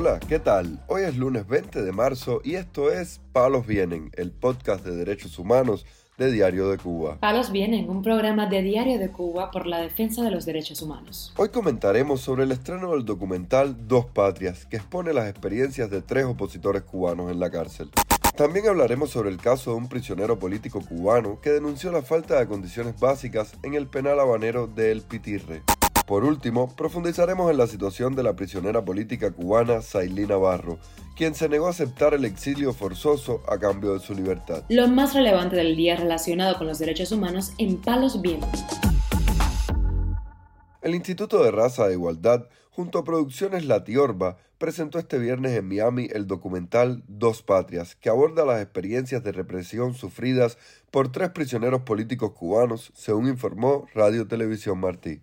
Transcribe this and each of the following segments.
Hola, ¿qué tal? Hoy es lunes 20 de marzo y esto es Palos Vienen, el podcast de derechos humanos de Diario de Cuba. Palos Vienen, un programa de Diario de Cuba por la defensa de los derechos humanos. Hoy comentaremos sobre el estreno del documental Dos Patrias, que expone las experiencias de tres opositores cubanos en la cárcel. También hablaremos sobre el caso de un prisionero político cubano que denunció la falta de condiciones básicas en el penal habanero de El Pitirre. Por último, profundizaremos en la situación de la prisionera política cubana Sailina Navarro, quien se negó a aceptar el exilio forzoso a cambio de su libertad. Lo más relevante del día relacionado con los derechos humanos en Palos Vientos. El Instituto de Raza de Igualdad, junto a Producciones Latiorba, presentó este viernes en Miami el documental Dos Patrias, que aborda las experiencias de represión sufridas por tres prisioneros políticos cubanos, según informó Radio Televisión Martí.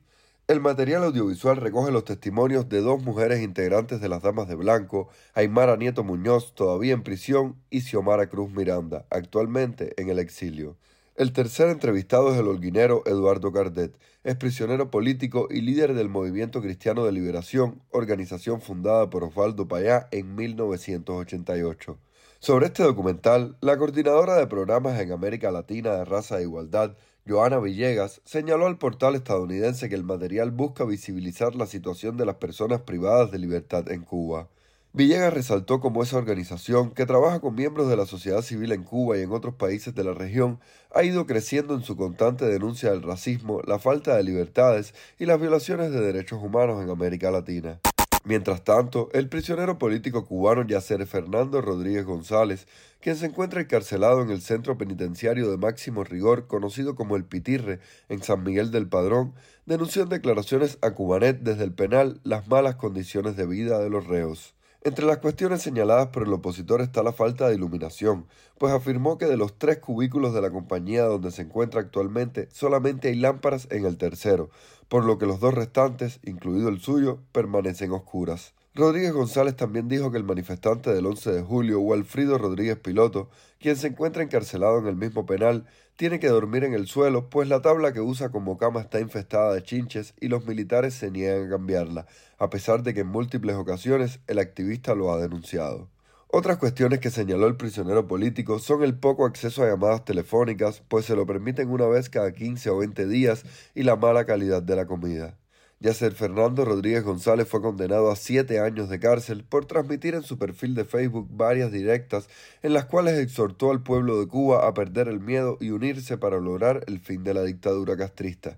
El material audiovisual recoge los testimonios de dos mujeres integrantes de las Damas de Blanco, Aymara Nieto Muñoz, todavía en prisión, y Xiomara Cruz Miranda, actualmente en el exilio. El tercer entrevistado es el holguinero Eduardo Cardet, es prisionero político y líder del Movimiento Cristiano de Liberación, organización fundada por Osvaldo Payá en 1988. Sobre este documental, la coordinadora de programas en América Latina de Raza e Igualdad, Joana Villegas señaló al portal estadounidense que el material busca visibilizar la situación de las personas privadas de libertad en Cuba. Villegas resaltó cómo esa organización, que trabaja con miembros de la sociedad civil en Cuba y en otros países de la región, ha ido creciendo en su constante denuncia del racismo, la falta de libertades y las violaciones de derechos humanos en América Latina. Mientras tanto, el prisionero político cubano Yacer Fernando Rodríguez González, quien se encuentra encarcelado en el centro penitenciario de máximo rigor conocido como el Pitirre en San Miguel del Padrón, denunció en declaraciones a Cubanet desde el penal las malas condiciones de vida de los reos. Entre las cuestiones señaladas por el opositor está la falta de iluminación, pues afirmó que de los tres cubículos de la compañía donde se encuentra actualmente solamente hay lámparas en el tercero, por lo que los dos restantes, incluido el suyo, permanecen oscuras. Rodríguez González también dijo que el manifestante del 11 de julio, Walfrido Rodríguez Piloto, quien se encuentra encarcelado en el mismo penal, tiene que dormir en el suelo, pues la tabla que usa como cama está infestada de chinches y los militares se niegan a cambiarla, a pesar de que en múltiples ocasiones el activista lo ha denunciado. Otras cuestiones que señaló el prisionero político son el poco acceso a llamadas telefónicas, pues se lo permiten una vez cada 15 o 20 días, y la mala calidad de la comida. Yacer Fernando Rodríguez González fue condenado a siete años de cárcel por transmitir en su perfil de Facebook varias directas en las cuales exhortó al pueblo de Cuba a perder el miedo y unirse para lograr el fin de la dictadura castrista.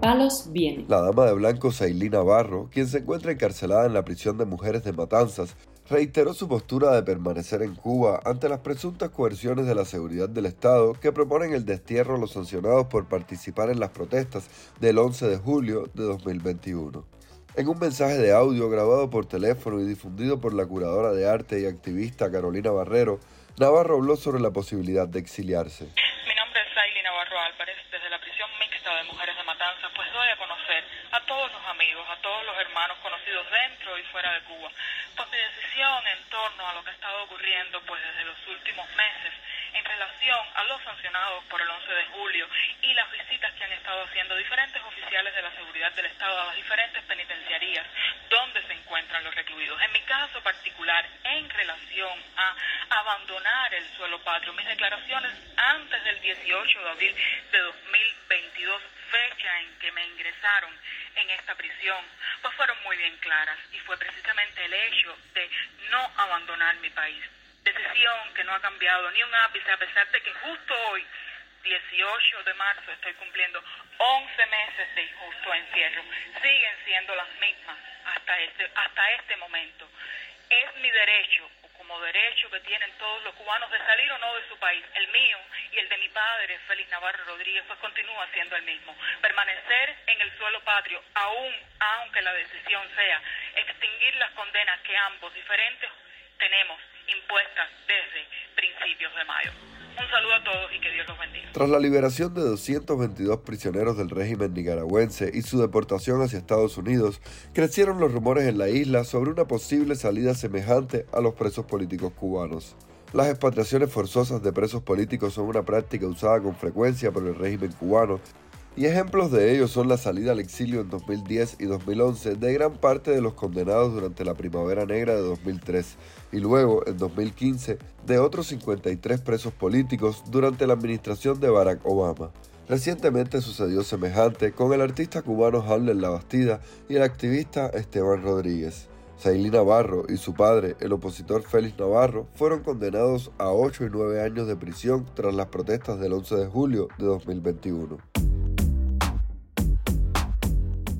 Palos viene. La dama de blanco Sailina Navarro, quien se encuentra encarcelada en la prisión de mujeres de Matanzas, reiteró su postura de permanecer en Cuba ante las presuntas coerciones de la seguridad del Estado que proponen el destierro a los sancionados por participar en las protestas del 11 de julio de 2021. En un mensaje de audio grabado por teléfono y difundido por la curadora de arte y activista Carolina Barrero, Navarro habló sobre la posibilidad de exiliarse. Mi nombre es Saily Navarro Álvarez, desde la prisión mixta de mujeres doy a conocer a todos los amigos, a todos los hermanos conocidos dentro y fuera de Cuba pues mi decisión en torno a lo que ha estado ocurriendo pues desde los últimos meses en relación a los sancionados por el 11 de julio y las visitas que han estado haciendo diferentes oficiales de la seguridad del Estado a las diferentes penitenciarías donde se encuentran los recluidos. En mi caso particular, en relación a abandonar el suelo patrio, mis declaraciones antes del 18 de abril de 2022, fecha en que me ingresaron en esta prisión, pues fueron muy bien claras y fue precisamente el hecho de no abandonar mi país. Decisión que no ha cambiado ni un ápice a pesar de que justo hoy, 18 de marzo, estoy cumpliendo 11 meses de injusto encierro. Siguen siendo las mismas hasta este, hasta este momento. Es mi derecho como derecho que tienen todos los cubanos de salir o no de su país. El mío y el de mi padre, Félix Navarro Rodríguez, pues continúa siendo el mismo. Permanecer en el suelo patrio, aún aunque la decisión sea extinguir las condenas que ambos diferentes tenemos impuestas desde principios de mayo. Un saludo a todos y que Dios los bendiga. Tras la liberación de 222 prisioneros del régimen nicaragüense y su deportación hacia Estados Unidos, crecieron los rumores en la isla sobre una posible salida semejante a los presos políticos cubanos. Las expatriaciones forzosas de presos políticos son una práctica usada con frecuencia por el régimen cubano y ejemplos de ello son la salida al exilio en 2010 y 2011 de gran parte de los condenados durante la Primavera Negra de 2003 y luego, en 2015, de otros 53 presos políticos durante la administración de Barack Obama. Recientemente sucedió semejante con el artista cubano Hamlet La Bastida y el activista Esteban Rodríguez. Sailí Navarro y su padre, el opositor Félix Navarro, fueron condenados a 8 y 9 años de prisión tras las protestas del 11 de julio de 2021.